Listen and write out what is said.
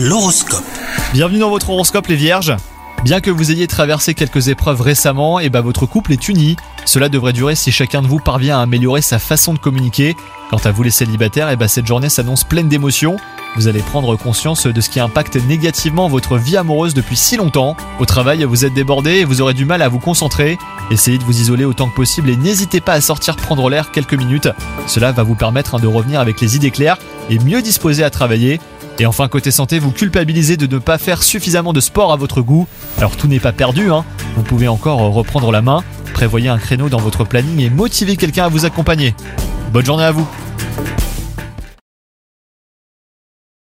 L'horoscope. Bienvenue dans votre horoscope les vierges. Bien que vous ayez traversé quelques épreuves récemment, et bah votre couple est uni. Cela devrait durer si chacun de vous parvient à améliorer sa façon de communiquer. Quant à vous les célibataires, et bah cette journée s'annonce pleine d'émotions. Vous allez prendre conscience de ce qui impacte négativement votre vie amoureuse depuis si longtemps. Au travail, vous êtes débordé et vous aurez du mal à vous concentrer. Essayez de vous isoler autant que possible et n'hésitez pas à sortir prendre l'air quelques minutes. Cela va vous permettre hein, de revenir avec les idées claires et mieux disposé à travailler. Et enfin, côté santé, vous culpabilisez de ne pas faire suffisamment de sport à votre goût. Alors tout n'est pas perdu, hein. vous pouvez encore reprendre la main, prévoyez un créneau dans votre planning et motivez quelqu'un à vous accompagner. Bonne journée à vous